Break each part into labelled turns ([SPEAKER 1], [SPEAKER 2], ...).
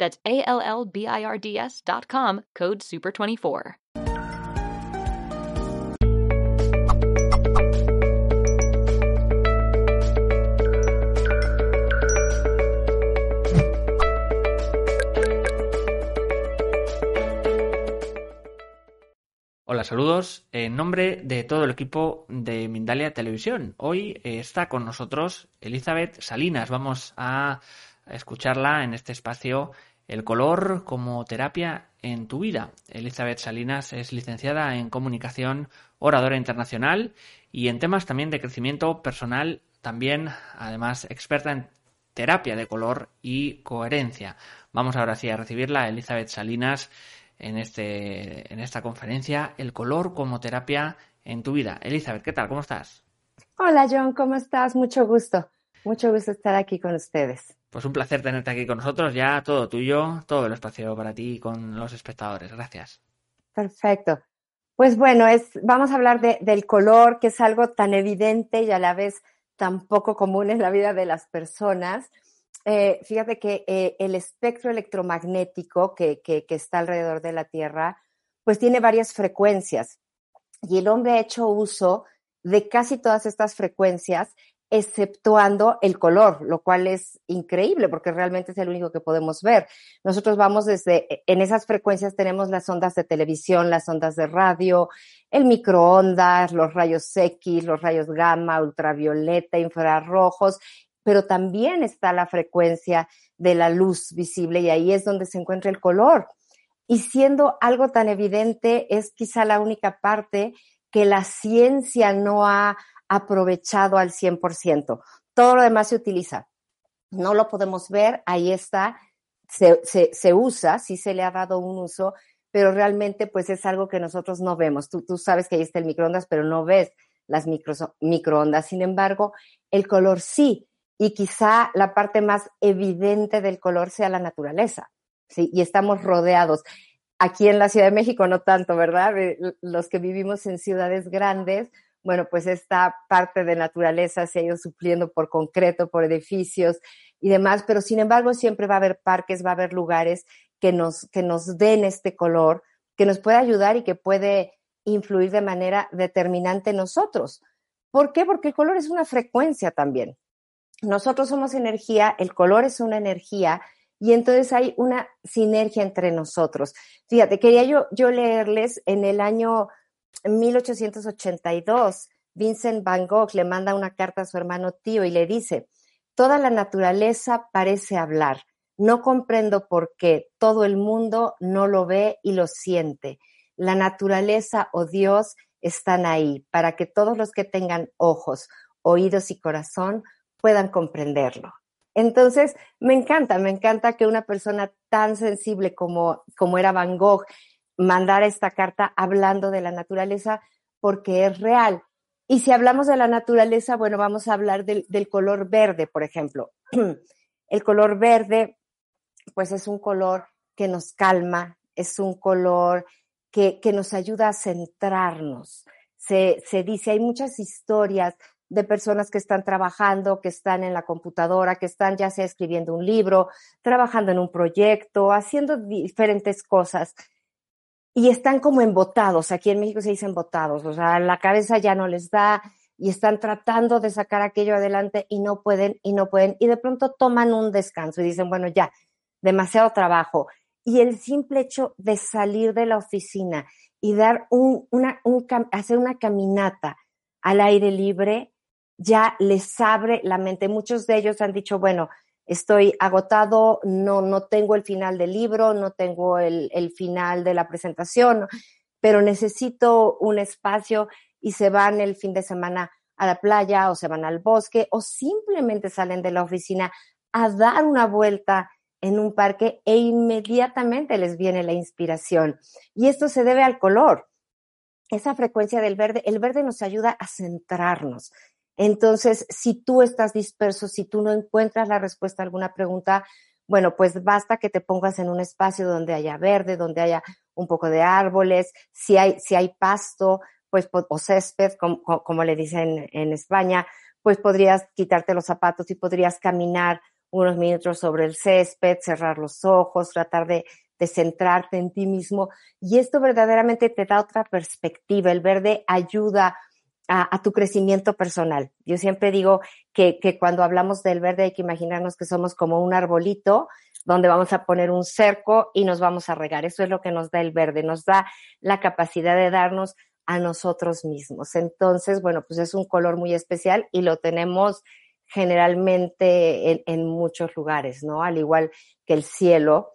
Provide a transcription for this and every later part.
[SPEAKER 1] That's A code SUPER24.
[SPEAKER 2] Hola, saludos. En nombre de todo el equipo de Mindalia Televisión, hoy está con nosotros Elizabeth Salinas. Vamos a escucharla en este espacio El color como terapia en tu vida. Elizabeth Salinas es licenciada en comunicación, oradora internacional y en temas también de crecimiento personal, también además experta en terapia de color y coherencia. Vamos ahora sí a recibirla, Elizabeth Salinas en, este, en esta conferencia, El color como terapia en tu vida. Elizabeth, ¿qué tal? ¿Cómo estás?
[SPEAKER 3] Hola John, ¿cómo estás? Mucho gusto. Mucho gusto estar aquí con ustedes.
[SPEAKER 2] Pues un placer tenerte aquí con nosotros, ya todo tuyo, todo el espacio para ti y con los espectadores. Gracias.
[SPEAKER 3] Perfecto. Pues bueno, es, vamos a hablar de, del color, que es algo tan evidente y a la vez tan poco común en la vida de las personas. Eh, fíjate que eh, el espectro electromagnético que, que, que, está alrededor de la Tierra, pues tiene varias frecuencias. Y el hombre ha hecho uso de casi todas estas frecuencias, exceptuando el color, lo cual es increíble porque realmente es el único que podemos ver. Nosotros vamos desde, en esas frecuencias tenemos las ondas de televisión, las ondas de radio, el microondas, los rayos X, los rayos gamma, ultravioleta, infrarrojos pero también está la frecuencia de la luz visible y ahí es donde se encuentra el color. Y siendo algo tan evidente, es quizá la única parte que la ciencia no ha aprovechado al 100%. Todo lo demás se utiliza. No lo podemos ver, ahí está, se, se, usa, sí se le ha dado un uso, pero realmente pues es algo que nosotros no vemos. Tú, tú sabes que ahí está el microondas, pero no ves las micro, microondas. Sin embargo, el color sí y quizá la parte más evidente del color sea la naturaleza, ¿sí? Y estamos rodeados. Aquí en la Ciudad de México no tanto, ¿verdad? Los que vivimos en ciudades grandes, bueno, pues esta parte de naturaleza se ha ido supliendo por concreto, por edificios y demás, pero sin embargo siempre va a haber parques, va a haber lugares que nos, que nos den este color, que nos puede ayudar y que puede influir de manera determinante en nosotros. ¿Por qué? Porque el color es una frecuencia también nosotros somos energía, el color es una energía y entonces hay una sinergia entre nosotros. Fíjate, quería yo, yo leerles en el año 1882, Vincent Van Gogh le manda una carta a su hermano tío y le dice, toda la naturaleza parece hablar, no comprendo por qué todo el mundo no lo ve y lo siente. La naturaleza o Dios están ahí para que todos los que tengan ojos, oídos y corazón puedan comprenderlo. Entonces, me encanta, me encanta que una persona tan sensible como, como era Van Gogh mandara esta carta hablando de la naturaleza porque es real. Y si hablamos de la naturaleza, bueno, vamos a hablar del, del color verde, por ejemplo. El color verde, pues es un color que nos calma, es un color que, que nos ayuda a centrarnos. Se, se dice, hay muchas historias de personas que están trabajando, que están en la computadora, que están ya sea escribiendo un libro, trabajando en un proyecto, haciendo diferentes cosas y están como embotados. Aquí en México se dicen embotados, o sea, la cabeza ya no les da y están tratando de sacar aquello adelante y no pueden y no pueden y de pronto toman un descanso y dicen, bueno, ya, demasiado trabajo. Y el simple hecho de salir de la oficina y dar un, una, un, hacer una caminata al aire libre ya les abre la mente. Muchos de ellos han dicho, bueno, estoy agotado, no, no tengo el final del libro, no tengo el, el final de la presentación, pero necesito un espacio y se van el fin de semana a la playa o se van al bosque o simplemente salen de la oficina a dar una vuelta en un parque e inmediatamente les viene la inspiración. Y esto se debe al color. Esa frecuencia del verde, el verde nos ayuda a centrarnos. Entonces, si tú estás disperso, si tú no encuentras la respuesta a alguna pregunta, bueno, pues basta que te pongas en un espacio donde haya verde, donde haya un poco de árboles, si hay, si hay pasto, pues, o césped, como, como le dicen en España, pues podrías quitarte los zapatos y podrías caminar unos minutos sobre el césped, cerrar los ojos, tratar de, de centrarte en ti mismo. Y esto verdaderamente te da otra perspectiva. El verde ayuda a, tu crecimiento personal. Yo siempre digo que, que, cuando hablamos del verde hay que imaginarnos que somos como un arbolito donde vamos a poner un cerco y nos vamos a regar. Eso es lo que nos da el verde, nos da la capacidad de darnos a nosotros mismos. Entonces, bueno, pues es un color muy especial y lo tenemos generalmente en, en, muchos lugares, ¿no? Al igual que el cielo,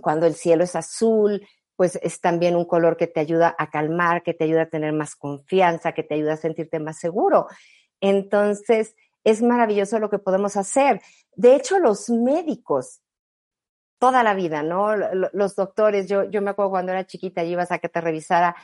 [SPEAKER 3] cuando el cielo es azul, pues es también un color que te ayuda a calmar, que te ayuda a tener más confianza, que te ayuda a sentirte más seguro. Entonces, es maravilloso lo que podemos hacer. De hecho, los médicos, toda la vida, ¿no? Los doctores, yo, yo me acuerdo cuando era chiquita y ibas a que te revisara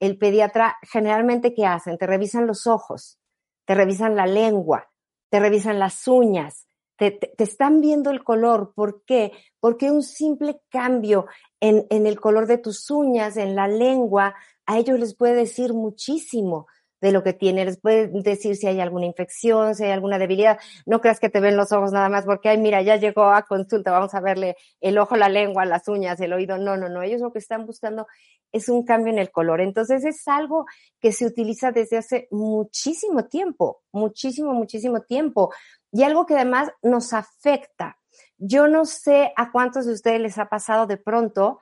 [SPEAKER 3] el pediatra, generalmente, ¿qué hacen? Te revisan los ojos, te revisan la lengua, te revisan las uñas, te, están viendo el color. ¿Por qué? Porque un simple cambio en, en el color de tus uñas, en la lengua, a ellos les puede decir muchísimo de lo que tiene, les puede decir si hay alguna infección, si hay alguna debilidad. No creas que te ven los ojos nada más porque, ay, mira, ya llegó a consulta, vamos a verle el ojo, la lengua, las uñas, el oído. No, no, no, ellos lo que están buscando es un cambio en el color. Entonces es algo que se utiliza desde hace muchísimo tiempo, muchísimo, muchísimo tiempo. Y algo que además nos afecta. Yo no sé a cuántos de ustedes les ha pasado de pronto,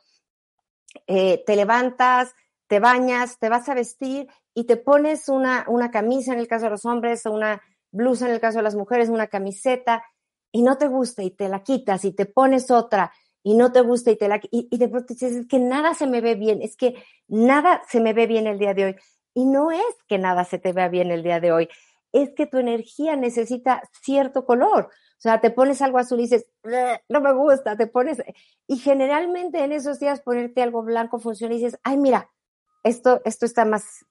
[SPEAKER 3] eh, te levantas, te bañas, te vas a vestir y te pones una, una camisa en el caso de los hombres, una blusa en el caso de las mujeres, una camiseta, y no te gusta y te la quitas y te pones otra y no te gusta y te la y, y de pronto dices, es que nada se me ve bien, es que nada se me ve bien el día de hoy. Y no es que nada se te vea bien el día de hoy, es que tu energía necesita cierto color. O sea, te pones algo azul y dices, no me gusta, te pones... Y generalmente en esos días ponerte algo blanco funciona y dices, ay, mira, esto, esto está más,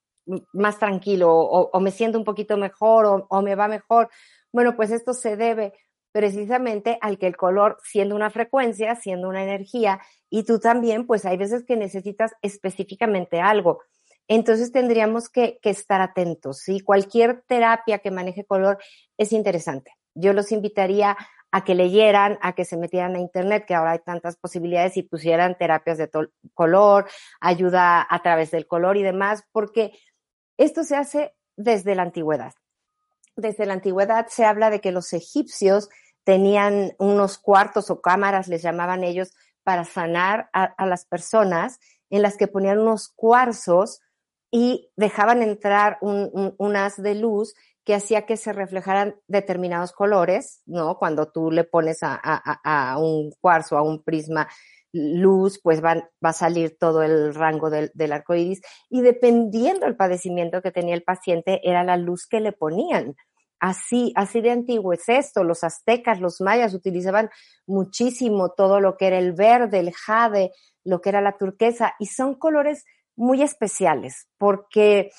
[SPEAKER 3] más tranquilo o, me siento un poquito mejor o me va mejor. Bueno, pues esto se debe precisamente al que el color, siendo una frecuencia, siendo una energía, y tú también, pues hay veces que necesitas específicamente algo. Entonces tendríamos que, estar atentos, ¿sí? Cualquier terapia que maneje color es interesante. Yo los invitaría a que leyeran, a que se metieran a internet, que ahora hay tantas posibilidades y pusieran terapias de color, ayuda a través del color y demás, porque esto se hace desde la antigüedad. Desde la antigüedad se habla de que los egipcios tenían unos cuartos o cámaras, les llamaban ellos, para sanar a, las personas, en las que ponían unos cuarzos y dejaban entrar un, haz de luz que hacía que se reflejaran determinados colores, ¿no? Cuando tú le pones a, un cuarzo, a un prisma luz, pues va a salir todo el rango del, del arco iris. Y dependiendo del padecimiento que tenía el paciente, era la luz que le ponían. Así, así de antiguo es esto. Los aztecas, los mayas utilizaban muchísimo todo lo que era el verde, el jade, lo que era la turquesa, y son colores muy especiales, porque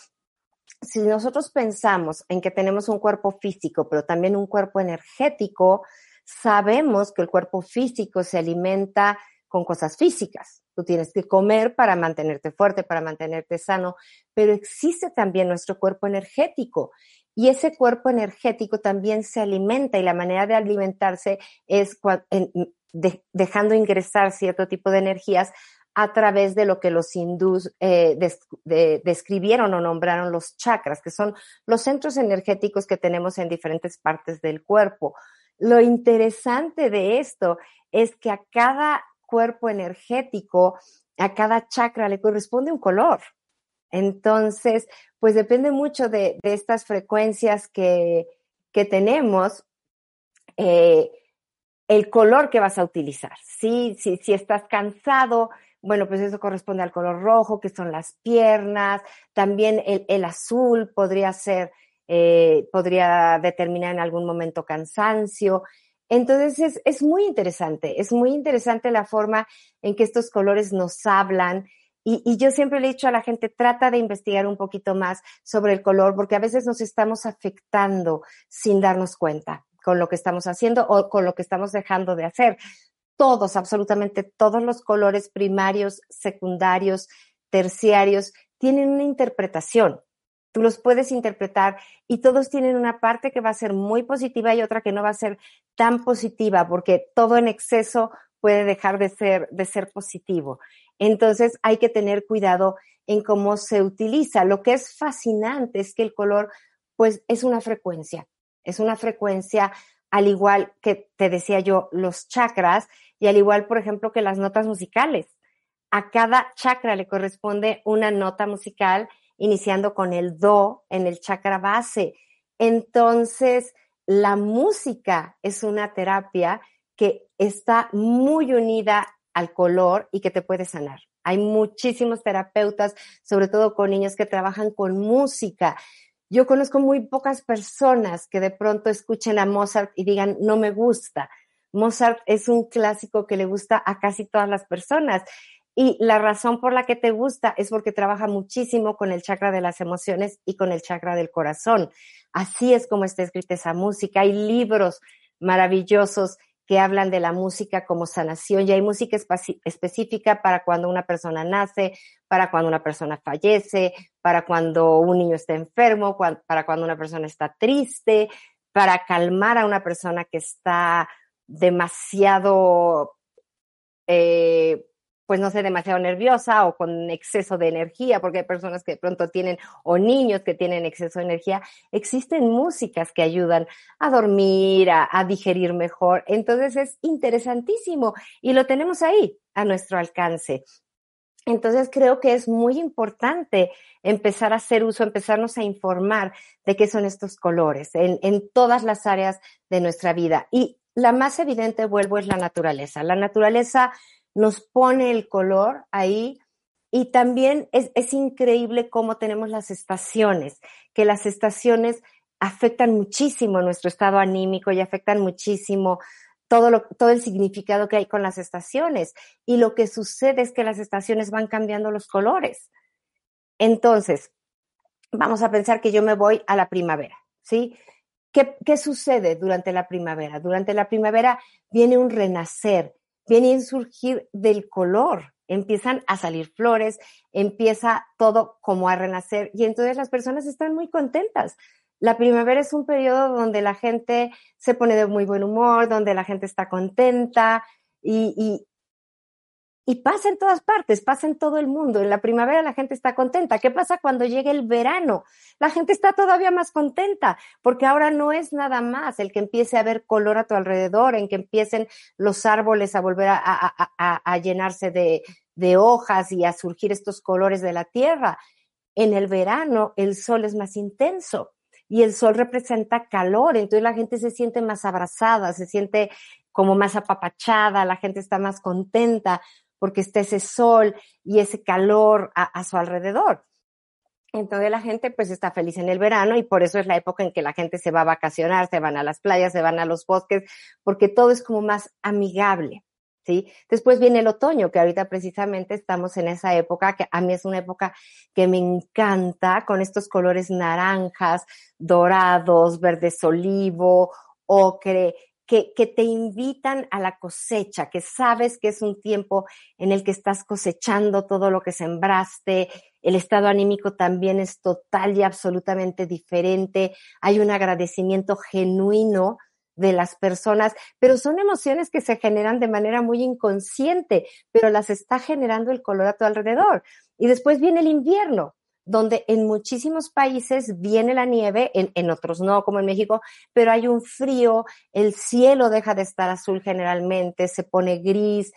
[SPEAKER 3] si nosotros pensamos en que tenemos un cuerpo físico, pero también un cuerpo energético, sabemos que el cuerpo físico se alimenta con cosas físicas. Tú tienes que comer para mantenerte fuerte, para mantenerte sano, pero existe también nuestro cuerpo energético y ese cuerpo energético también se alimenta y la manera de alimentarse es dejando ingresar cierto tipo de energías a través de lo que los hindús eh, des, de, describieron o nombraron los chakras, que son los centros energéticos que tenemos en diferentes partes del cuerpo. Lo interesante de esto es que a cada cuerpo energético a cada chakra le corresponde un color. Entonces, pues depende mucho de, estas frecuencias que, tenemos, eh, el color que vas a utilizar. ¿sí? Si, si estás cansado, bueno, pues eso corresponde al color rojo, que son las piernas. También el, azul podría ser, eh, podría determinar en algún momento cansancio. Entonces es, muy interesante, es muy interesante la forma en que estos colores nos hablan. Y, yo siempre le he dicho a la gente, trata de investigar un poquito más sobre el color, porque a veces nos estamos afectando sin darnos cuenta con lo que estamos haciendo o con lo que estamos dejando de hacer. Todos, absolutamente todos los colores primarios, secundarios, terciarios, tienen una interpretación tú los puedes interpretar y todos tienen una parte que va a ser muy positiva y otra que no va a ser tan positiva, porque todo en exceso puede dejar de ser, de ser positivo. Entonces hay que tener cuidado en cómo se utiliza. Lo que es fascinante es que el color, pues, es una frecuencia, es una frecuencia al igual que te decía yo, los chakras y al igual, por ejemplo, que las notas musicales. A cada chakra le corresponde una nota musical iniciando con el do en el chakra base. Entonces, la música es una terapia que está muy unida al color y que te puede sanar. Hay muchísimos terapeutas, sobre todo con niños que trabajan con música. Yo conozco muy pocas personas que de pronto escuchen a Mozart y digan, no me gusta. Mozart es un clásico que le gusta a casi todas las personas. Y la razón por la que te gusta es porque trabaja muchísimo con el chakra de las emociones y con el chakra del corazón. Así es como está escrita esa música. Hay libros maravillosos que hablan de la música como sanación y hay música específica para cuando una persona nace, para cuando una persona fallece, para cuando un niño está enfermo, para cuando una persona está triste, para calmar a una persona que está demasiado eh, pues no sé, demasiado nerviosa o con exceso de energía, porque hay personas que de pronto tienen, o niños que tienen exceso de energía, existen músicas que ayudan a dormir, a, digerir mejor. Entonces es interesantísimo y lo tenemos ahí a nuestro alcance. Entonces creo que es muy importante empezar a hacer uso, empezarnos a informar de qué son estos colores en, en todas las áreas de nuestra vida. Y la más evidente, vuelvo, es la naturaleza. La naturaleza nos pone el color ahí y también es, increíble cómo tenemos las estaciones, que las estaciones afectan muchísimo nuestro estado anímico y afectan muchísimo todo, lo, todo el significado que hay con las estaciones. Y lo que sucede es que las estaciones van cambiando los colores. Entonces, vamos a pensar que yo me voy a la primavera, ¿sí? ¿Qué, ¿Qué, sucede durante la primavera? Durante la primavera viene un renacer, viene a surgir del color, empiezan a salir flores, empieza todo como a renacer y entonces las personas están muy contentas. La primavera es un periodo donde la gente se pone de muy buen humor, donde la gente está contenta y pasa en todas partes, pasa en todo el mundo. En la primavera la gente está contenta. ¿Qué pasa cuando llega el verano? La gente está todavía más contenta, porque ahora no es nada más el que empiece a ver color a tu alrededor, en que empiecen los árboles a volver a, llenarse de, de hojas y a surgir estos colores de la tierra. En el verano el sol es más intenso y el sol representa calor, entonces la gente se siente más abrazada, se siente como más apapachada, la gente está más contenta porque está ese sol y ese calor a, su alrededor. Entonces la gente pues está feliz en el verano y por eso es la época en que la gente se va a vacacionar, se van a las playas, se van a los bosques, porque todo es como más amigable. ¿Sí? Después viene el otoño, que ahorita precisamente estamos en esa época, que a mí es una época que me encanta, con estos colores naranjas, dorados, verdes olivo, ocre, que, te invitan a la cosecha, que sabes que es un tiempo en el que estás cosechando todo lo que sembraste, el estado anímico también es total y absolutamente diferente, hay un agradecimiento genuino de las personas, pero son emociones que se generan de manera muy inconsciente, pero las está generando el color a tu alrededor. Y después viene el invierno, donde en muchísimos países viene la nieve, en, otros no, como en México, pero hay un frío, el cielo deja de estar azul generalmente, se pone gris,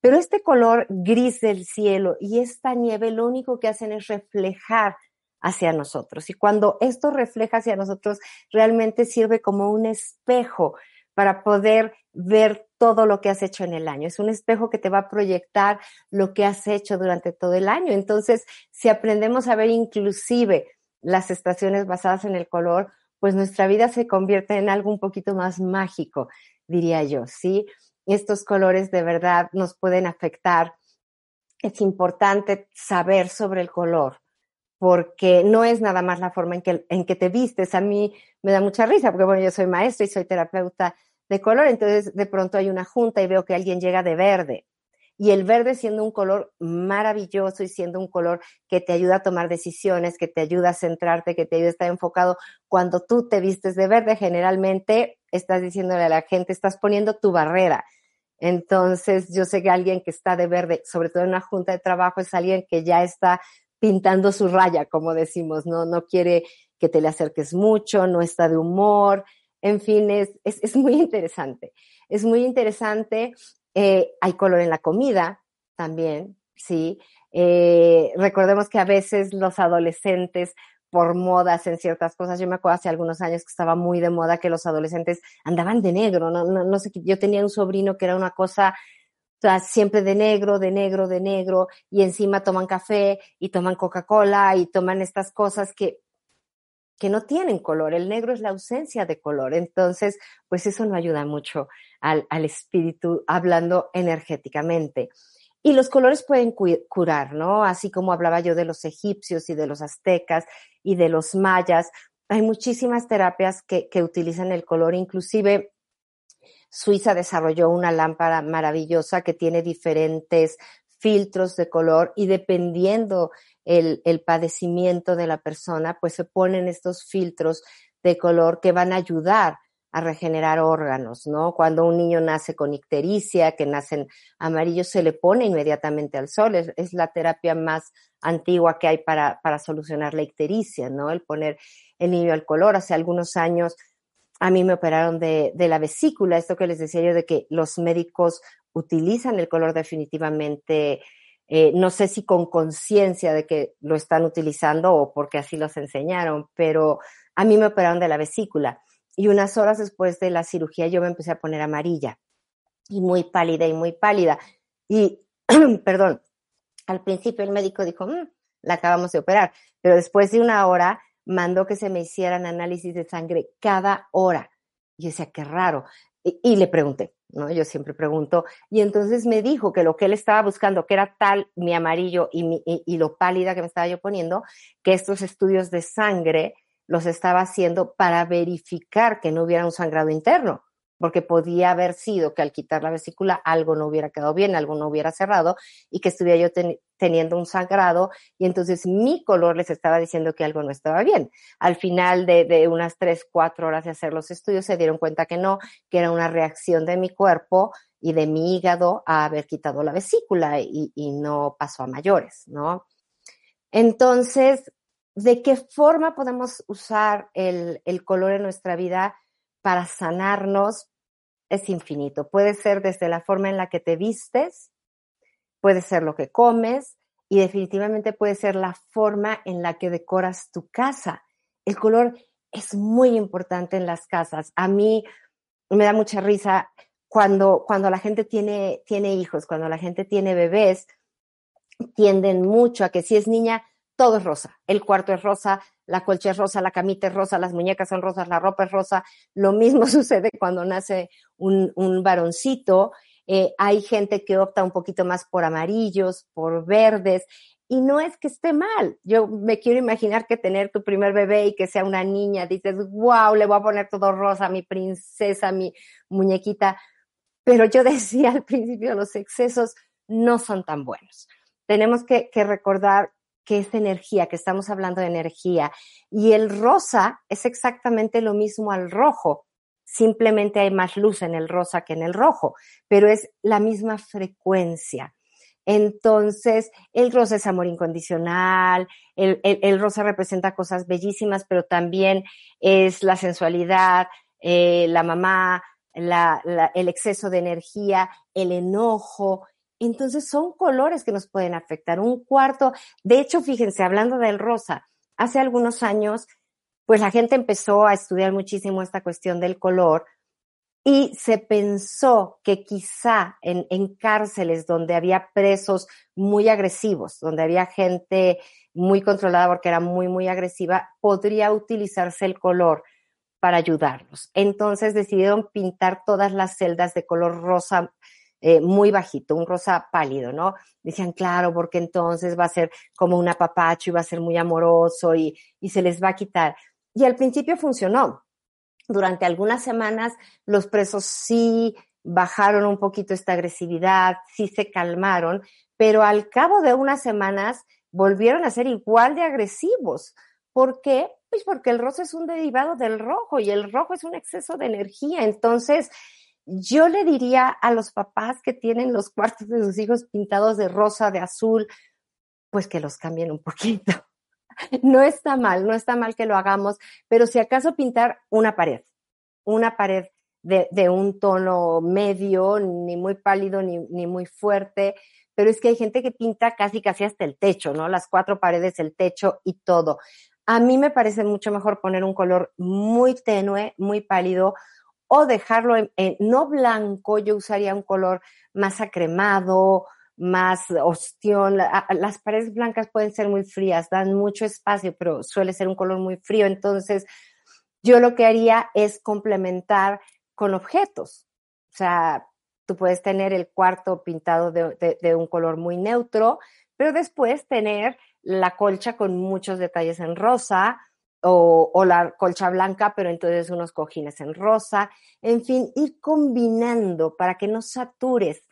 [SPEAKER 3] Pero este color gris del cielo y esta nieve lo único que hacen es reflejar hacia nosotros. Y cuando esto refleja hacia nosotros, realmente sirve como un espejo para poder ver todo lo que has hecho en el año. Es un espejo que te va a proyectar lo que has hecho durante todo el año. Entonces, si aprendemos a ver inclusive las estaciones basadas en el color, pues nuestra vida se convierte en algo un poquito más mágico, diría yo, ¿sí? Estos colores de verdad nos pueden afectar. Es importante saber sobre el color, porque no es nada más la forma en que, en que te vistes. A mí me da mucha risa, porque bueno, yo soy maestra y soy terapeuta de color, entonces de pronto hay una junta y veo que alguien llega de verde. Y el verde siendo un color maravilloso y siendo un color que te ayuda a tomar decisiones, que te ayuda a centrarte, que te ayuda a estar enfocado. Cuando tú te vistes de verde, generalmente estás diciéndole a la gente, estás poniendo tu barrera. Entonces, yo sé que alguien que está de verde, sobre todo en una junta de trabajo, es alguien que ya está pintando su raya, como decimos, ¿no? No quiere que te le acerques mucho, no está de humor, en fin, es, es, muy interesante. Es muy interesante. Eh, hay color en la comida también, ¿sí? Eh, recordemos que a veces los adolescentes por modas en ciertas cosas. Yo me acuerdo hace algunos años que estaba muy de moda que los adolescentes andaban de negro, no, no, no sé, yo tenía un sobrino que era una cosa sea, siempre de negro, de negro, de negro, y encima toman café y toman Coca-Cola y toman estas cosas que, que no tienen color. El negro es la ausencia de color. Entonces, pues eso no ayuda mucho al, al espíritu hablando energéticamente. Y los colores pueden curar, ¿no? Así como hablaba yo de los egipcios y de los aztecas y de los mayas, hay muchísimas terapias que, que utilizan el color, inclusive Suiza desarrolló una lámpara maravillosa que tiene diferentes filtros de color y dependiendo el, el, padecimiento de la persona, pues se ponen estos filtros de color que van a ayudar a regenerar órganos, ¿no? Cuando un niño nace con ictericia, que nacen amarillos, se le pone inmediatamente al sol. Es, la terapia más antigua que hay para, para solucionar la ictericia, ¿no? El poner el niño al color. Hace algunos años a mí me operaron de, la vesícula, esto que les decía yo de que los médicos utilizan el color definitivamente, eh, no sé si con conciencia de que lo están utilizando o porque así los enseñaron, pero a mí me operaron de la vesícula y unas horas después de la cirugía yo me empecé a poner amarilla y muy pálida y muy pálida. Y, perdón, al principio el médico dijo, mm, la acabamos de operar, pero después de una hora mandó que se me hicieran análisis de sangre cada hora. Y yo decía, qué raro. Y, le pregunté, ¿no? Yo siempre pregunto. Y entonces me dijo que lo que él estaba buscando, que era tal mi amarillo y, mi, y lo pálida que me estaba yo poniendo, que estos estudios de sangre los estaba haciendo para verificar que no hubiera un sangrado interno porque podía haber sido que al quitar la vesícula algo no hubiera quedado bien, algo no hubiera cerrado y que estuviera yo teniendo un sangrado y entonces mi color les estaba diciendo que algo no estaba bien. Al final de, unas tres, cuatro horas de hacer los estudios se dieron cuenta que no, que era una reacción de mi cuerpo y de mi hígado a haber quitado la vesícula y, no pasó a mayores, ¿no? Entonces, ¿de qué forma podemos usar el, el color en nuestra vida para sanarnos, es infinito. Puede ser desde la forma en la que te vistes, puede ser lo que comes y definitivamente puede ser la forma en la que decoras tu casa. El color es muy importante en las casas. A mí me da mucha risa cuando, cuando la gente tiene, tiene hijos, cuando la gente tiene bebés, tienden mucho a que si es niña, todo es rosa. El cuarto es rosa, la colcha es rosa, la camita es rosa, las muñecas son rosas, la ropa es rosa. Lo mismo sucede cuando nace un, varoncito. Eh, hay gente que opta un poquito más por amarillos, por verdes, y no es que esté mal. Yo me quiero imaginar que tener tu primer bebé y que sea una niña, dices, wow, le voy a poner todo rosa, mi princesa, mi muñequita. Pero yo decía al principio, los excesos no son tan buenos. Tenemos que recordar que es energía, que estamos hablando de energía. Y el rosa es exactamente lo mismo al rojo. Simplemente hay más luz en el rosa que en el rojo, pero es la misma frecuencia. Entonces, el rosa es amor incondicional, el, rosa representa cosas bellísimas, pero también es la sensualidad, eh, la mamá, el exceso de energía, el enojo, Entonces son colores que nos pueden afectar. Un cuarto, de hecho, fíjense, hablando del rosa, hace algunos años, pues la gente empezó a estudiar muchísimo esta cuestión del color y se pensó que quizá en, en, cárceles donde había presos muy agresivos, donde había gente muy controlada porque era muy, muy agresiva, podría utilizarse el color para ayudarlos. Entonces decidieron pintar todas las celdas de color rosa eh, muy bajito, un rosa pálido, ¿no? Decían, claro, porque entonces va a ser como un apapacho y va a ser muy amoroso y, y se les va a quitar. Y al principio funcionó, durante algunas semanas los presos sí bajaron un poquito esta agresividad, sí se calmaron, pero al cabo de unas semanas volvieron a ser igual de agresivos. ¿Por qué? Pues porque el rosa es un derivado del rojo y el rojo es un exceso de energía. Entonces, yo le diría a los papás que tienen los cuartos de sus hijos pintados de rosa, de azul, pues que los cambien un poquito. no está mal, no está mal que lo hagamos, pero si acaso pintar una pared, una pared de, un tono medio, ni muy pálido ni, ni, muy fuerte, pero es que hay gente que pinta casi casi hasta el techo, ¿no? Las cuatro paredes, el techo y todo. A mí me parece mucho mejor poner un color muy tenue, muy pálido, o dejarlo en, no blanco, yo usaría un color más acremado, más ostión. Las paredes blancas pueden ser muy frías, dan mucho espacio, pero suele ser un color muy frío. Entonces, yo lo que haría es complementar con objetos. O sea, tú puedes tener el cuarto pintado de, un color muy neutro, pero después tener la colcha con muchos detalles en rosa o, la colcha blanca, pero entonces unos cojines en rosa. En fin, ir combinando para que no satures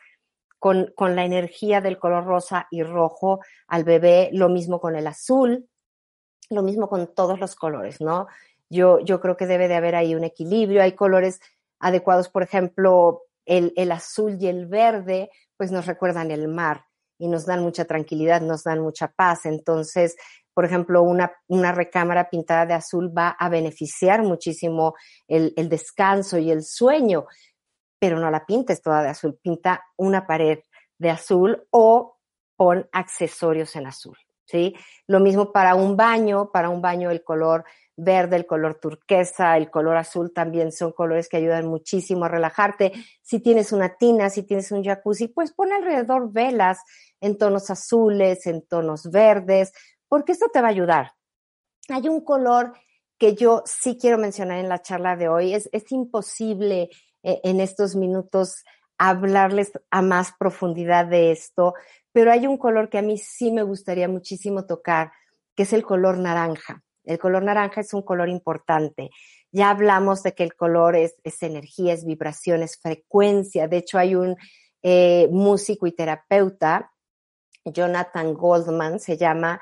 [SPEAKER 3] con, con la energía del color rosa y rojo al bebé, lo mismo con el azul, lo mismo con todos los colores, ¿no? Yo, yo creo que debe de haber ahí un equilibrio, hay colores adecuados, por ejemplo, el, el azul y el verde, pues nos recuerdan el mar y nos dan mucha tranquilidad, nos dan mucha paz. Entonces, por ejemplo, una, una recámara pintada de azul va a beneficiar muchísimo el, el descanso y el sueño pero no la pintes toda de azul, pinta una pared de azul o pon accesorios en azul, ¿sí? Lo mismo para un baño, para un baño el color verde, el color turquesa, el color azul también son colores que ayudan muchísimo a relajarte. Si tienes una tina, si tienes un jacuzzi, pues pon alrededor velas en tonos azules, en tonos verdes, porque esto te va a ayudar. Hay un color que yo sí quiero mencionar en la charla de hoy, es, imposible eh, en estos minutos hablarles a más profundidad de esto, pero hay un color que a mí sí me gustaría muchísimo tocar, que es el color naranja. El color naranja es un color importante. Ya hablamos de que el color es, es energía, es vibración, es frecuencia. De hecho, hay un eh, músico y terapeuta, Jonathan Goldman se llama,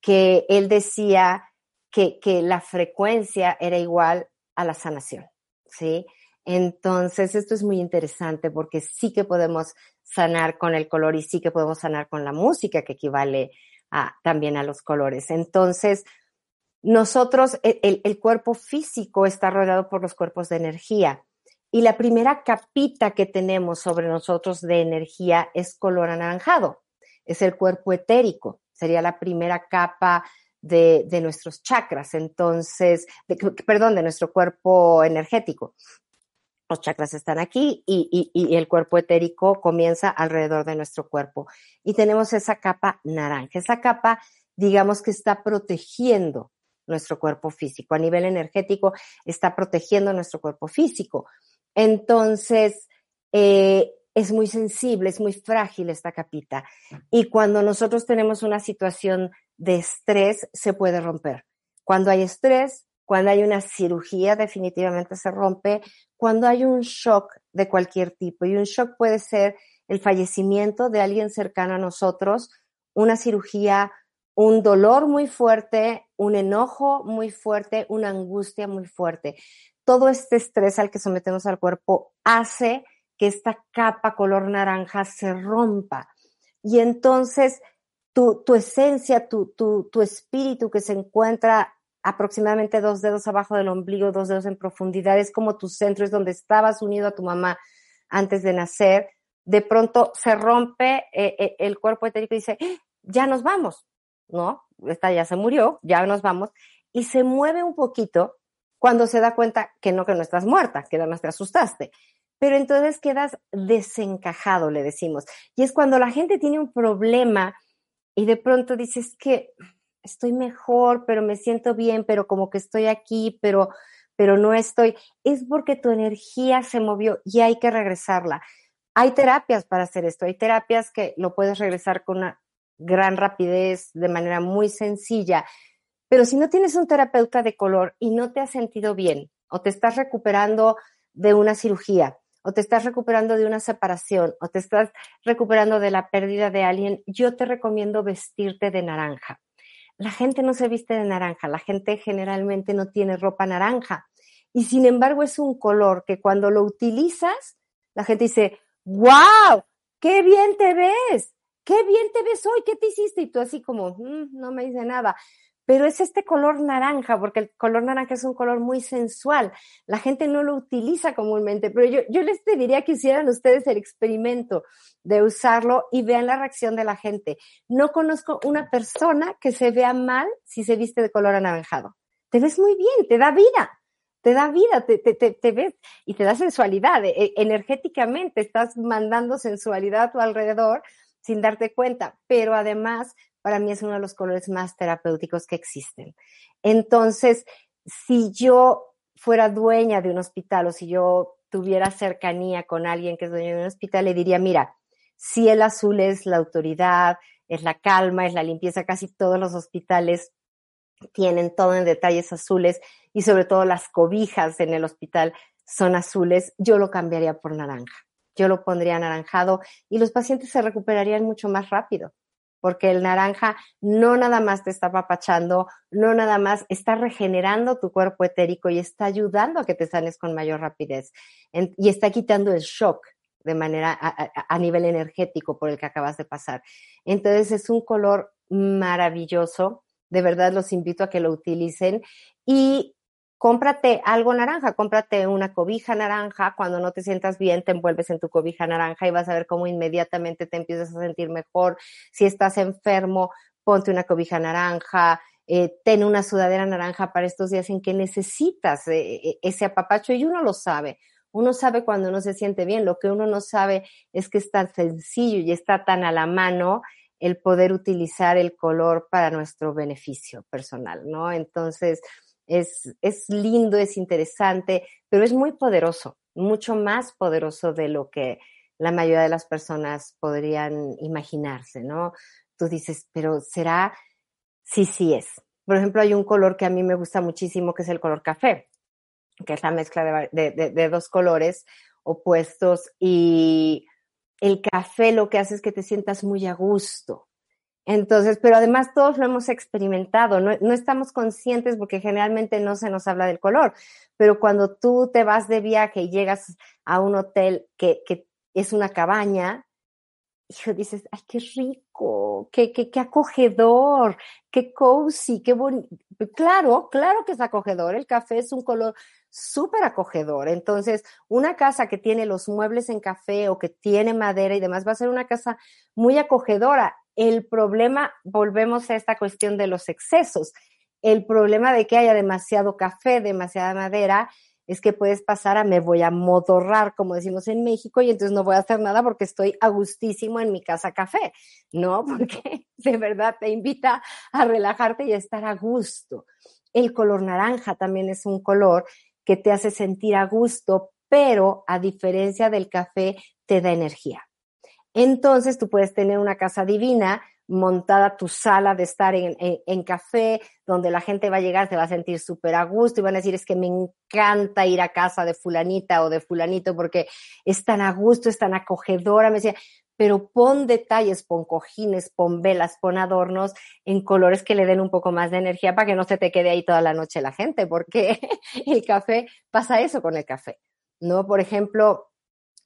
[SPEAKER 3] que él decía que, que la frecuencia era igual a la sanación, ¿sí? Entonces, esto es muy interesante porque sí que podemos sanar con el color y sí que podemos sanar con la música que equivale a, también a los colores. Entonces, nosotros, e, el, cuerpo físico está rodeado por los cuerpos de energía y la primera capita que tenemos sobre nosotros de energía es color anaranjado, es el cuerpo etérico, sería la primera capa de, de nuestros chakras, entonces, de, perdón, de nuestro cuerpo energético los chakras están aquí y, y, y, el cuerpo etérico comienza alrededor de nuestro cuerpo. Y tenemos esa capa naranja. Esa capa, digamos que está protegiendo nuestro cuerpo físico. A nivel energético, está protegiendo nuestro cuerpo físico. Entonces, eh, es muy sensible, es muy frágil esta capita. Y cuando nosotros tenemos una situación de estrés, se puede romper. Cuando hay estrés, cuando hay una cirugía definitivamente se rompe, cuando hay un shock de cualquier tipo. Y un shock puede ser el fallecimiento de alguien cercano a nosotros, una cirugía, un dolor muy fuerte, un enojo muy fuerte, una angustia muy fuerte. Todo este estrés al que sometemos al cuerpo hace que esta capa color naranja se rompa. Y entonces tu, tu esencia, tu, tu, tu espíritu que se encuentra aproximadamente dos dedos abajo del ombligo, dos dedos en profundidad, es como tu centro, es donde estabas unido a tu mamá antes de nacer, de pronto se rompe eh, eh, el cuerpo etérico y dice, ¡Ah! ya nos vamos, ¿no? Esta ya se murió, ya nos vamos, y se mueve un poquito cuando se da cuenta que no, que no estás muerta, que nada más te asustaste. Pero entonces quedas desencajado, le decimos. Y es cuando la gente tiene un problema y de pronto dices que estoy mejor, pero me siento bien, pero como que estoy aquí, pero, pero no estoy. Es porque tu energía se movió y hay que regresarla. Hay terapias para hacer esto. Hay terapias que lo puedes regresar con una gran rapidez, de manera muy sencilla. Pero si no tienes un terapeuta de color y no te has sentido bien, o te estás recuperando de una cirugía, o te estás recuperando de una separación, o te estás recuperando de la pérdida de alguien, yo te recomiendo vestirte de naranja. La gente no se viste de naranja, la gente generalmente no tiene ropa naranja. Y sin embargo es un color que cuando lo utilizas, la gente dice, wow, qué bien te ves, qué bien te ves hoy, ¿qué te hiciste? Y tú así como, mm, no me dice nada pero es este color naranja, porque el color naranja es un color muy sensual. La gente no lo utiliza comúnmente, pero yo, yo les pediría que hicieran ustedes el experimento de usarlo y vean la reacción de la gente. No conozco una persona que se vea mal si se viste de color anaranjado. Te ves muy bien, te da vida, te da vida, te, te, ves y te da sensualidad. E, energéticamente estás mandando sensualidad a tu alrededor sin darte cuenta, pero además para mí es uno de los colores más terapéuticos que existen. Entonces, si yo fuera dueña de un hospital o si yo tuviera cercanía con alguien que es dueño de un hospital, le diría, mira, si el azul es la autoridad, es la calma, es la limpieza, casi todos los hospitales tienen todo en detalles azules y sobre todo las cobijas en el hospital son azules, yo lo cambiaría por naranja. Yo lo pondría anaranjado y los pacientes se recuperarían mucho más rápido porque el naranja no nada más te está papachando, no nada más está regenerando tu cuerpo etérico y está ayudando a que te sanes con mayor rapidez. Y está quitando el shock de manera a, nivel energético por el que acabas de pasar. Entonces es un color maravilloso, de verdad los invito a que lo utilicen. Y cómprate algo naranja, cómprate una cobija naranja, cuando no te sientas bien te envuelves en tu cobija naranja y vas a ver cómo inmediatamente te empiezas a sentir mejor. Si estás enfermo, ponte una cobija naranja, eh, ten una sudadera naranja para estos días en que necesitas eh, eh, ese apapacho y uno lo sabe. Uno sabe cuando uno se siente bien, lo que uno no sabe es que es tan sencillo y está tan a la mano el poder utilizar el color para nuestro beneficio personal, ¿no? Entonces, es, es lindo, es interesante, pero es muy poderoso, mucho más poderoso de lo que la mayoría de las personas podrían imaginarse, ¿no? Tú dices, pero será, sí, sí es. Por ejemplo, hay un color que a mí me gusta muchísimo, que es el color café, que es la mezcla de, de, de dos colores opuestos y el café lo que hace es que te sientas muy a gusto, entonces, pero además todos lo hemos experimentado, no, no, estamos conscientes porque generalmente no se nos habla del color, pero cuando tú te vas de viaje y llegas a un hotel que, que es una cabaña, hijo, dices, ay, qué rico, qué, qué, qué acogedor, qué cozy, qué bonito. Claro, claro que es acogedor, el café es un color súper acogedor. Entonces, una casa que tiene los muebles en café o que tiene madera y demás va a ser una casa muy acogedora el problema, volvemos a esta cuestión de los excesos. El problema de que haya demasiado café, demasiada madera, es que puedes pasar a me voy a modorrar, como decimos en México, y entonces no voy a hacer nada porque estoy a gustísimo en mi casa café, ¿no? Porque de verdad te invita a relajarte y a estar a gusto. El color naranja también es un color que te hace sentir a gusto, pero a diferencia del café, te da energía. Entonces tú puedes tener una casa divina, montada tu sala de estar en, café, donde la gente va a llegar, se va a sentir súper a gusto y van a decir, es que me encanta ir a casa de fulanita o de fulanito porque es tan a gusto, es tan acogedora. Me decía, pero pon detalles, pon cojines, pon velas, pon adornos en colores que le den un poco más de energía para que no se te quede ahí toda la noche la gente, porque el café pasa eso con el café. ¿No? Por ejemplo,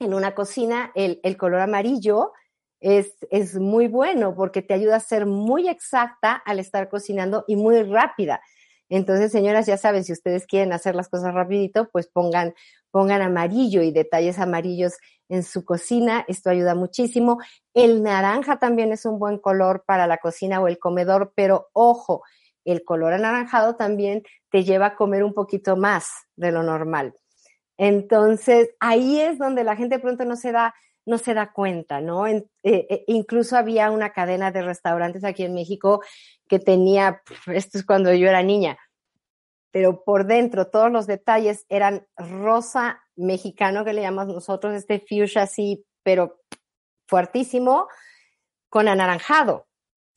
[SPEAKER 3] en una cocina, el, color amarillo es, es, muy bueno porque te ayuda a ser muy exacta al estar cocinando y muy rápida. Entonces, señoras, ya saben, si ustedes quieren hacer las cosas rapidito, pues pongan, pongan amarillo y detalles amarillos en su cocina. Esto ayuda muchísimo. El naranja también es un buen color para la cocina o el comedor, pero ojo, el color anaranjado también te lleva a comer un poquito más de lo normal. Entonces, ahí es donde la gente pronto no se da, no se da cuenta, ¿no? Eh, eh, incluso había una cadena de restaurantes aquí en México que tenía, esto es cuando yo era niña, pero por dentro todos los detalles eran rosa mexicano que le llamamos nosotros, este fuchsia así, pero fuertísimo, con anaranjado.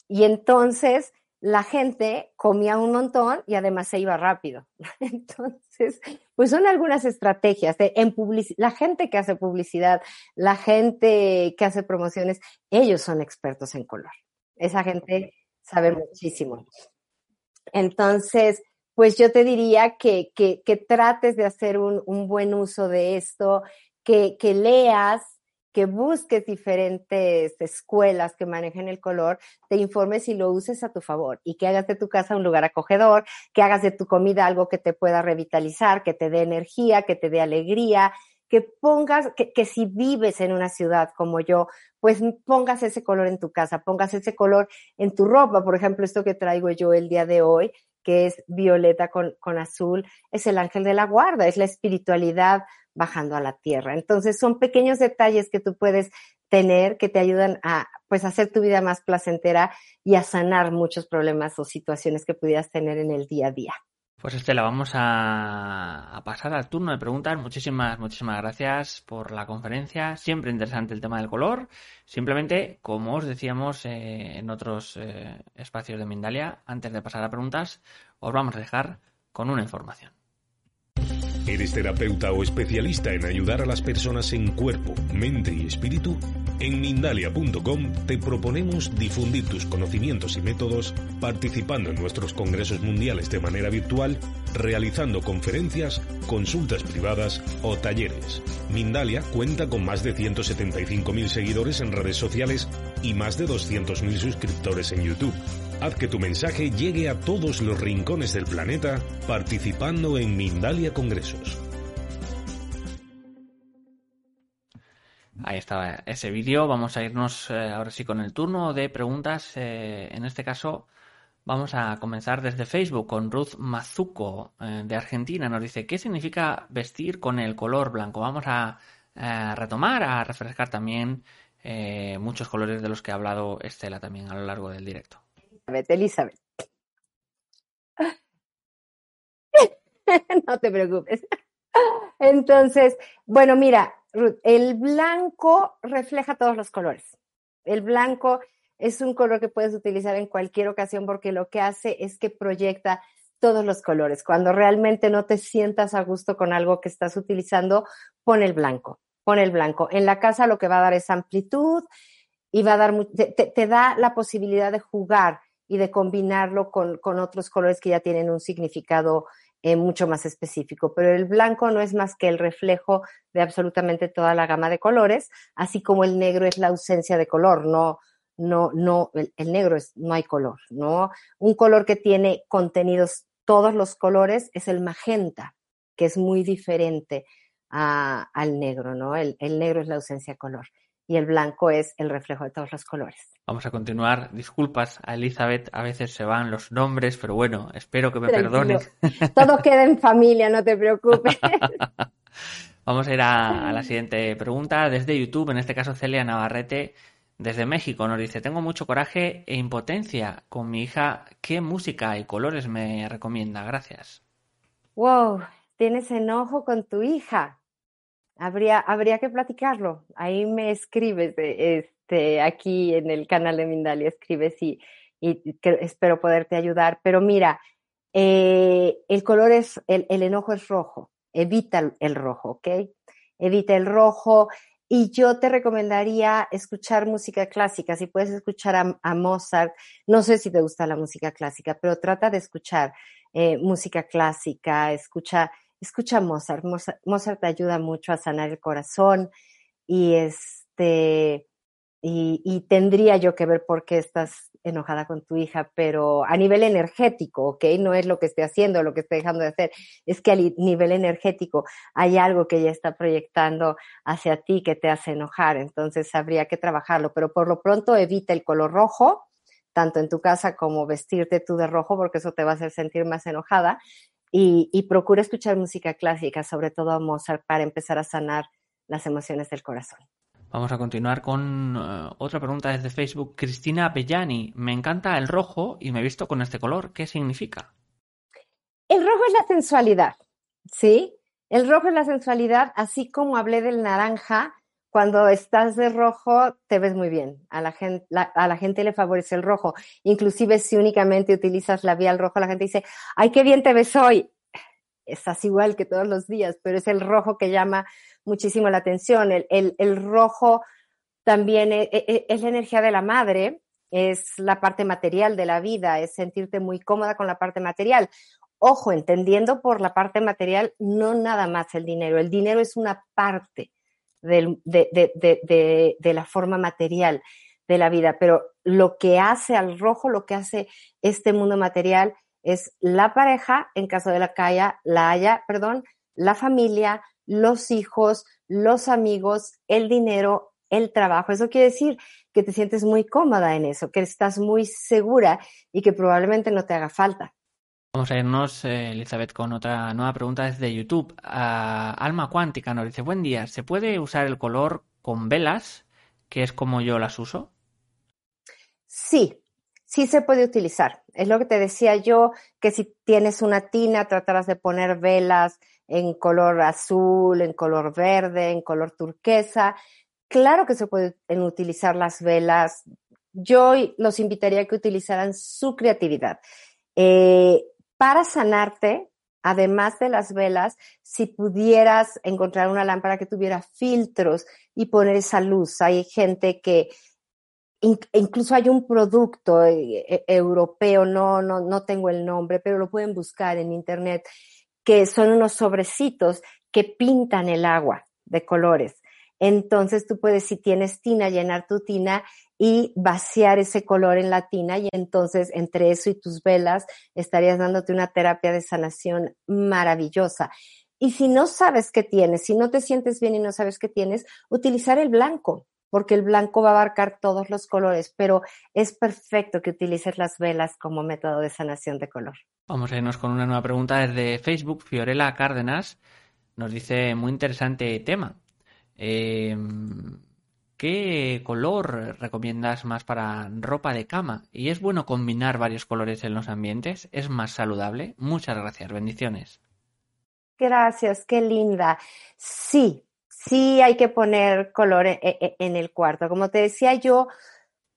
[SPEAKER 3] Y entonces la gente comía un montón y además se iba rápido. Entonces, pues son algunas estrategias de en la gente que hace publicidad, la gente que hace promociones, ellos son expertos en color. Esa gente sabe muchísimo. Entonces, pues yo te diría que, que, trates de hacer un, un, buen uso de esto, que, que leas, que busques diferentes escuelas que manejen el color, te informes y lo uses a tu favor y que hagas de tu casa un lugar acogedor, que hagas de tu comida algo que te pueda revitalizar, que te dé energía, que te dé alegría, que pongas, que, si vives en una ciudad como yo, pues pongas ese color en tu casa, pongas ese color en tu ropa. Por ejemplo, esto que traigo yo el día de hoy, que es violeta con, con azul, es el ángel de la guarda, es la espiritualidad bajando a la tierra. Entonces son pequeños detalles que tú puedes tener que te ayudan a pues hacer tu vida más placentera y a sanar muchos problemas o situaciones que pudieras tener en el día a día.
[SPEAKER 2] Pues Estela, vamos a, pasar al turno de preguntas. Muchísimas, muchísimas gracias por la conferencia. Siempre interesante el tema del color. Simplemente, como os decíamos eh, en otros eh, espacios de Mindalia, antes de pasar a preguntas, os vamos a dejar con una información.
[SPEAKER 4] ¿Eres terapeuta o especialista en ayudar a las personas en cuerpo, mente y espíritu? En Mindalia.com te proponemos difundir tus conocimientos y métodos participando en nuestros congresos mundiales de manera virtual, realizando conferencias, consultas privadas o talleres. Mindalia cuenta con más de 175.000 seguidores en redes sociales y más de 200.000 suscriptores en YouTube. Haz que tu mensaje llegue a todos los rincones del planeta participando en Mindalia Congresos.
[SPEAKER 2] Ahí estaba ese vídeo. Vamos a irnos eh, ahora sí con el turno de preguntas. Eh, en este caso, vamos a comenzar desde Facebook con Ruth Mazuco eh, de Argentina. Nos dice, ¿qué significa vestir con el color blanco? Vamos a retomar, a refrescar también muchos colores de los que ha hablado Estela también a lo largo del directo.
[SPEAKER 3] Elizabeth. no te preocupes. Entonces, bueno, mira, Ruth, el blanco refleja todos los colores. El blanco es un color que puedes utilizar en cualquier ocasión porque lo que hace es que proyecta todos los colores. Cuando realmente no te sientas a gusto con algo que estás utilizando, pon el blanco, pon el blanco. En la casa lo que va a dar es amplitud y va a dar, te da la posibilidad de jugar y de combinarlo con, con otros colores que ya tienen un significado eh, mucho más específico. Pero el blanco no es más que el reflejo de absolutamente toda la gama de colores, así como el negro es la ausencia de color, no, no, no, el, negro es, no hay color, ¿no? Un color que tiene contenidos todos los colores es el magenta, que es muy diferente al negro, ¿no? El, el negro es la ausencia de color y el blanco es el reflejo de todos los colores.
[SPEAKER 2] Vamos a continuar. Disculpas a Elizabeth, a veces se van los nombres, pero bueno, espero que me perdone.
[SPEAKER 3] Todo queda en familia, no te preocupes.
[SPEAKER 2] Vamos a ir a, la siguiente pregunta desde YouTube, en este caso Celia Navarrete desde México nos dice, tengo mucho coraje e impotencia con mi hija, ¿qué música y colores me recomienda? Gracias.
[SPEAKER 3] Wow, tienes enojo con tu hija. Habría, habría que platicarlo. Ahí me escribes, este, aquí en el canal de Mindalia, escribes y, y espero poderte ayudar. Pero mira, eh, el color es, el, el, enojo es rojo. Evita el, rojo, ¿ok? Evita el rojo. Y yo te recomendaría escuchar música clásica. Si puedes escuchar a, Mozart, no sé si te gusta la música clásica, pero trata de escuchar eh, música clásica, escucha escucha Mozart. Mozart. te ayuda mucho a sanar el corazón y este y, tendría yo que ver por qué estás enojada con tu hija, pero a nivel energético, ¿ok? No es lo que esté haciendo, lo que esté dejando de hacer, es que a nivel energético hay algo que ella está proyectando hacia ti que te hace enojar, entonces habría que trabajarlo, pero por lo pronto evita el color rojo, tanto en tu casa como vestirte tú de rojo, porque eso te va a hacer sentir más enojada, y, y procura escuchar música clásica, sobre todo a Mozart, para empezar a sanar las emociones del corazón.
[SPEAKER 2] Vamos a continuar con eh, otra pregunta desde Facebook. Cristina Bellani, me encanta el rojo y me he visto con este color. ¿Qué significa?
[SPEAKER 3] El rojo es la sensualidad, ¿sí? El rojo es la sensualidad, así como hablé del naranja, cuando estás de rojo te ves muy bien. A la, gente, a la gente le favorece el rojo. Inclusive si únicamente utilizas labial rojo, la gente dice, ay, qué bien te ves hoy. Estás igual que todos los días, pero es el rojo que llama muchísimo la atención. El, rojo también e, e, e, es, la energía de la madre, es la parte material de la vida, es sentirte muy cómoda con la parte material. Ojo, entendiendo por la parte material, no nada más el dinero. El dinero es una parte de, la forma material de la vida, pero lo que hace al rojo, lo que hace este mundo material es la pareja, en caso de la calle, la haya, perdón, la familia, los hijos, los amigos, el dinero, el trabajo. Eso quiere decir que te sientes muy cómoda en eso, que estás muy segura y que probablemente no te haga falta.
[SPEAKER 2] Vamos a irnos, eh, Elizabeth, con otra nueva pregunta desde YouTube. Alma Cuántica nos dice, buen día, ¿se puede usar el color con velas, que es como yo las uso?
[SPEAKER 3] Sí, sí se puede utilizar. Es lo que te decía yo, que si tienes una tina, tratarás de poner velas, en color azul, en color verde, en color turquesa. Claro que se pueden utilizar las velas. Yo los invitaría a que utilizaran su creatividad. Eh, para sanarte, además de las velas, si pudieras encontrar una lámpara que tuviera filtros y poner esa luz. Hay gente que incluso hay un producto eh, eh, europeo, no, no, no tengo el nombre, pero lo pueden buscar en internet que son unos sobrecitos que pintan el agua de colores. Entonces tú puedes, si tienes tina, llenar tu tina y vaciar ese color en la tina y entonces entre eso y tus velas estarías dándote una terapia de sanación maravillosa. Y si no sabes qué tienes, si no te sientes bien y no sabes qué tienes, utilizar el blanco, porque el blanco va a abarcar todos los colores, pero es perfecto que utilices las velas como método de sanación de color.
[SPEAKER 2] Vamos a irnos con una nueva pregunta desde Facebook. Fiorella Cárdenas nos dice muy interesante tema. Em, ¿Qué color recomiendas más para ropa de cama? ¿Y es bueno combinar varios colores en los ambientes? ¿Es más saludable? Muchas gracias, bendiciones.
[SPEAKER 3] Gracias, qué linda. Sí, sí hay que poner color e, e, en el cuarto. Como te decía yo,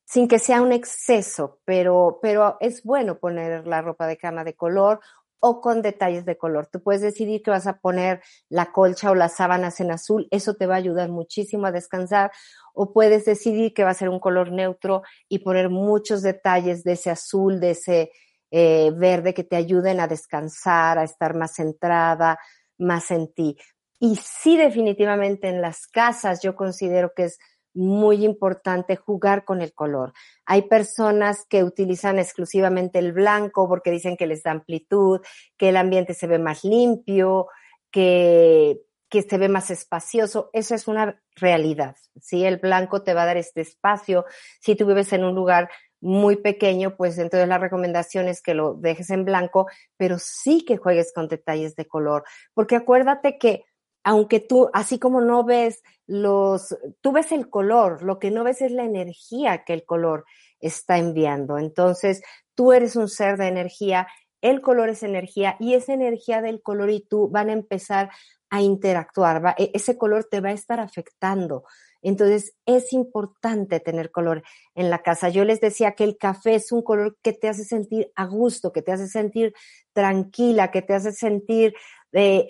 [SPEAKER 3] sin que sea un exceso, pero, pero es bueno poner la ropa de cama de color o con detalles de color. Tú puedes decidir que vas a poner la colcha o las sábanas en azul, eso te va a ayudar muchísimo a descansar, o puedes decidir que va a ser un color neutro y poner muchos detalles de ese azul, de ese eh, verde que te ayuden a descansar, a estar más centrada, más en ti. Y sí, definitivamente en las casas yo considero que es muy importante jugar con el color. Hay personas que utilizan exclusivamente el blanco porque dicen que les da amplitud, que el ambiente se ve más limpio, que, que se ve más espacioso. Eso es una realidad. ¿sí? El blanco te va a dar este espacio. Si tú vives en un lugar muy pequeño, pues entonces la recomendación es que lo dejes en blanco, pero sí que juegues con detalles de color, porque acuérdate que aunque tú, así como no ves los, tú ves el color, lo que no ves es la energía que el color está enviando. Entonces, tú eres un ser de energía, el color es energía y esa energía del color y tú van a empezar a interactuar, e, ese color te va a estar afectando. Entonces, es importante tener color en la casa. Yo les decía que el café es un color que te hace sentir a gusto, que te hace sentir tranquila, que te hace sentir eh,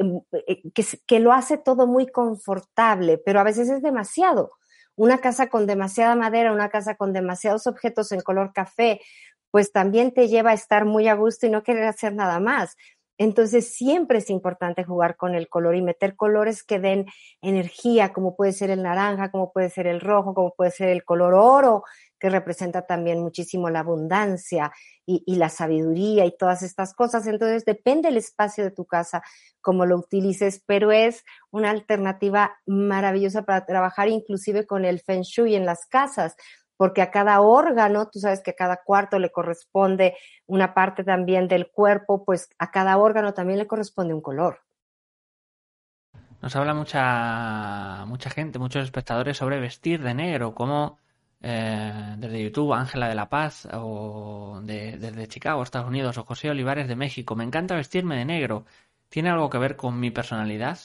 [SPEAKER 3] que, que lo hace todo muy confortable, pero a veces es demasiado. Una casa con demasiada madera, una casa con demasiados objetos en color café, pues también te lleva a estar muy a gusto y no querer hacer nada más. Entonces siempre es importante jugar con el color y meter colores que den energía, como puede ser el naranja, como puede ser el rojo, como puede ser el color oro, que representa también muchísimo la abundancia y, la sabiduría y todas estas cosas. Entonces depende el espacio de tu casa, como lo utilices, pero es una alternativa maravillosa para trabajar inclusive con el feng shui en las casas porque a cada órgano, tú sabes que a cada cuarto le corresponde una parte también del cuerpo, pues a cada órgano también le corresponde un color.
[SPEAKER 2] Nos habla mucha, mucha gente, muchos espectadores sobre vestir de negro, como eh, desde YouTube Ángela de la Paz o desde Chicago, Estados Unidos, o José Olivares de México. Me encanta vestirme de negro. ¿Tiene algo que ver con mi personalidad?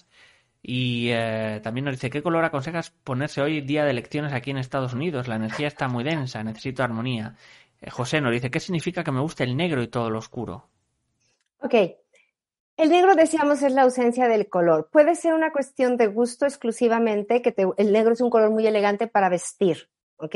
[SPEAKER 2] Y eh, también nos dice, ¿qué color aconsejas ponerse hoy día de elecciones aquí en Estados Unidos? La energía está muy densa, necesito armonía. Eh, José nos dice, ¿qué significa que me guste el negro y todo lo oscuro?
[SPEAKER 3] Ok. El negro, decíamos, es la ausencia del color. Puede ser una cuestión de gusto exclusivamente, que el negro es un color muy elegante para vestir, ¿ok?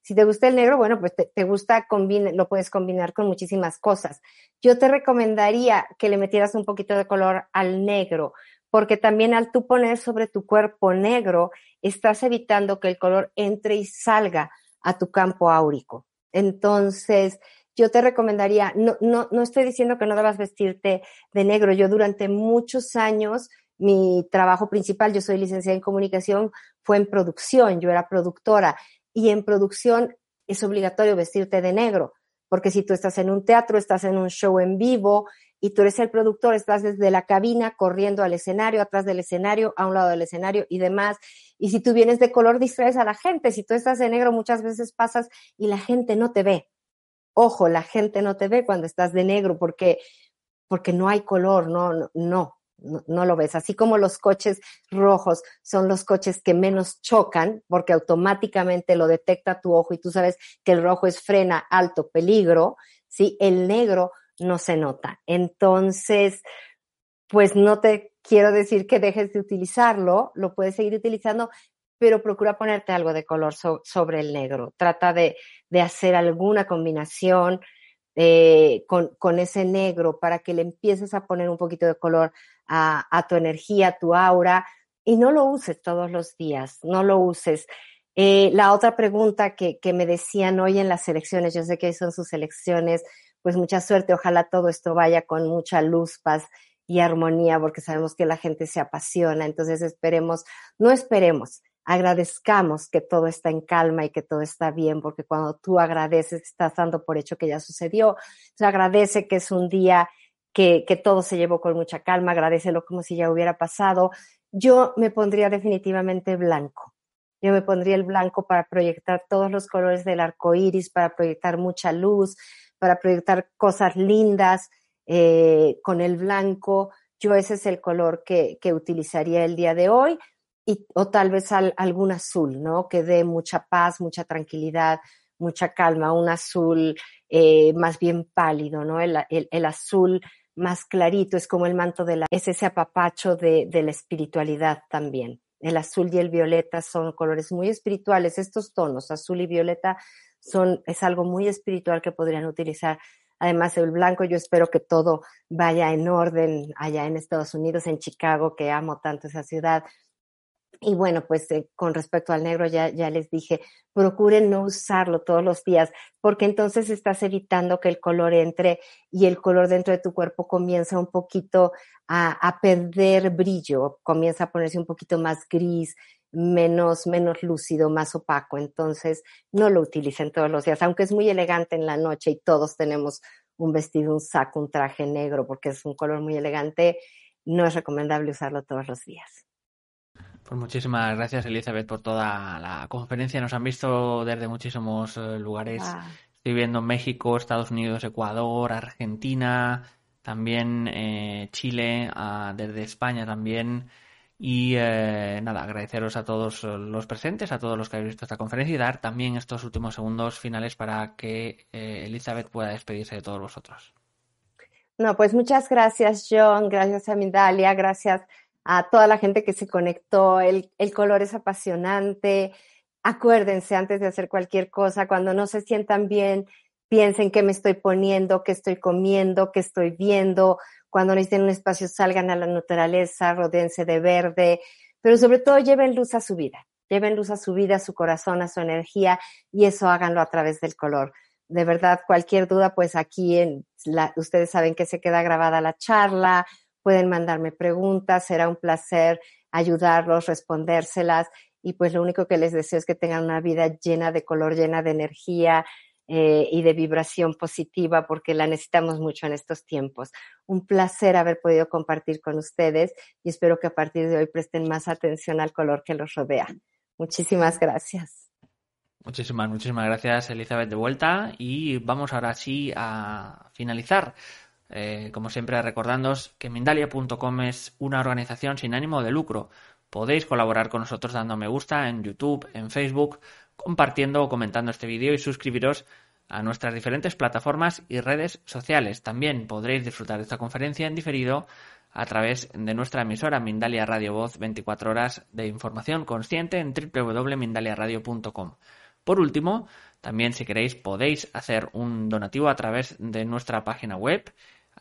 [SPEAKER 3] Si te gusta el negro, bueno, pues te, gusta, lo puedes combinar con muchísimas cosas. Yo te recomendaría que le metieras un poquito de color al negro, porque también al tú poner sobre tu cuerpo negro, estás evitando que el color entre y salga a tu campo áurico. Entonces, yo te recomendaría, no, no, no estoy diciendo que no debas vestirte de negro. Yo durante muchos años, mi trabajo principal, yo soy licenciada en comunicación, fue en producción, yo era productora y en producción es obligatorio vestirte de negro, porque si tú estás en un teatro, estás en un show en vivo, y tú eres el productor, estás desde la cabina corriendo al escenario, atrás del escenario, a un lado del escenario y demás. Y si tú vienes de color, distraes a la gente. Si tú estás de negro, muchas veces pasas y la gente no te ve. Ojo, la gente no te ve cuando estás de negro porque, porque no hay color, no, no, no, no lo ves. Así como los coches rojos son los coches que menos chocan porque automáticamente lo detecta tu ojo y tú sabes que el rojo es frena, alto, peligro, ¿sí? El negro no se nota. Entonces, pues no te quiero decir que dejes de utilizarlo, lo puedes seguir utilizando, pero procura ponerte algo de color sobre el negro. Trata de, hacer alguna combinación eh, con, ese negro para que le empieces a poner un poquito de color a, tu energía, a tu aura, y no lo uses todos los días, no lo uses. Eh, la otra pregunta que, que me decían hoy en las elecciones, yo sé que son sus elecciones, pues mucha suerte. Ojalá todo esto vaya con mucha luz, paz y armonía, porque sabemos que la gente se apasiona. Entonces esperemos, no esperemos, agradezcamos que todo está en calma y que todo está bien, porque cuando tú agradeces, estás dando por hecho que ya sucedió. Agradece que es un día que, que todo se llevó con mucha calma, agradecelo como si ya hubiera pasado. Yo me pondría definitivamente blanco. Yo me pondría el blanco para proyectar todos los colores del arco iris, para proyectar mucha luz, para proyectar cosas lindas eh, con el blanco. Yo ese es el color que, que utilizaría el día de hoy. Y, o tal vez algún azul, ¿no? Que dé mucha paz, mucha tranquilidad, mucha calma, un azul eh, más bien pálido, ¿no? El, el, el, azul más clarito es como el manto de la, es ese apapacho de, de la espiritualidad también. El azul y el violeta son colores muy espirituales. Estos tonos, azul y violeta, son, es algo muy espiritual que podrían utilizar. Además, el blanco, yo espero que todo vaya en orden allá en Estados Unidos, en Chicago, que amo tanto esa ciudad. Y bueno, pues eh, con respecto al negro, ya, ya les dije, procuren no usarlo todos los días, porque entonces estás evitando que el color entre y el color dentro de tu cuerpo comienza un poquito a, a perder brillo, comienza a ponerse un poquito más gris, menos, menos lúcido, más opaco. Entonces, no lo utilicen todos los días, aunque es muy elegante en la noche y todos tenemos un vestido, un saco, un traje negro, porque es un color muy elegante, no es recomendable usarlo todos los días.
[SPEAKER 2] Pues muchísimas gracias, Elizabeth, por toda la conferencia. Nos han visto desde muchísimos eh, lugares. Estoy viendo México, Estados Unidos, Ecuador, Argentina, también eh, Chile, ah, desde España también. Y eh, nada, agradeceros a todos los presentes, a todos los que habéis visto esta conferencia y dar también estos últimos segundos finales para que eh, Elizabeth pueda despedirse de todos vosotros.
[SPEAKER 3] No, pues muchas gracias, John, gracias a Mindalia, gracias a toda la gente que se conectó. El, el color es apasionante. Acuérdense antes de hacer cualquier cosa, cuando no se sientan bien, piensen qué me estoy poniendo, qué estoy comiendo, qué estoy viendo. Cuando necesiten un espacio, salgan a la naturaleza, rodeense de verde, pero sobre todo lleven luz a su vida. Lleven luz a su vida, a su corazón, a su energía y eso háganlo a través del color. De verdad, cualquier duda, pues aquí en la, ustedes saben que se queda grabada la charla, pueden mandarme preguntas, será un placer ayudarlos, respondérselas y pues lo único que les deseo es que tengan una vida llena de color, llena de energía, eh, y de vibración positiva porque la necesitamos mucho en estos tiempos. Un placer haber podido compartir con ustedes y espero que a partir de hoy presten más atención al color que los rodea. Muchísimas gracias.
[SPEAKER 2] Muchísimas, muchísimas gracias Elizabeth de vuelta y vamos ahora sí a finalizar. Eh, como siempre recordándoos que Mindalia.com es una organización sin ánimo de lucro. Podéis colaborar con nosotros dando me gusta en YouTube, en Facebook compartiendo o comentando este vídeo y suscribiros a nuestras diferentes plataformas y redes sociales. También podréis disfrutar de esta conferencia en diferido a través de nuestra emisora Mindalia Radio Voz 24 horas de información consciente en www.mindaliaradio.com. Por último, también si queréis podéis hacer un donativo a través de nuestra página web,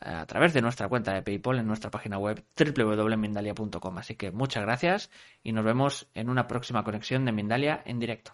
[SPEAKER 2] a través de nuestra cuenta de PayPal en nuestra página web www.mindalia.com. Así que muchas gracias y nos vemos en una próxima conexión de Mindalia en directo.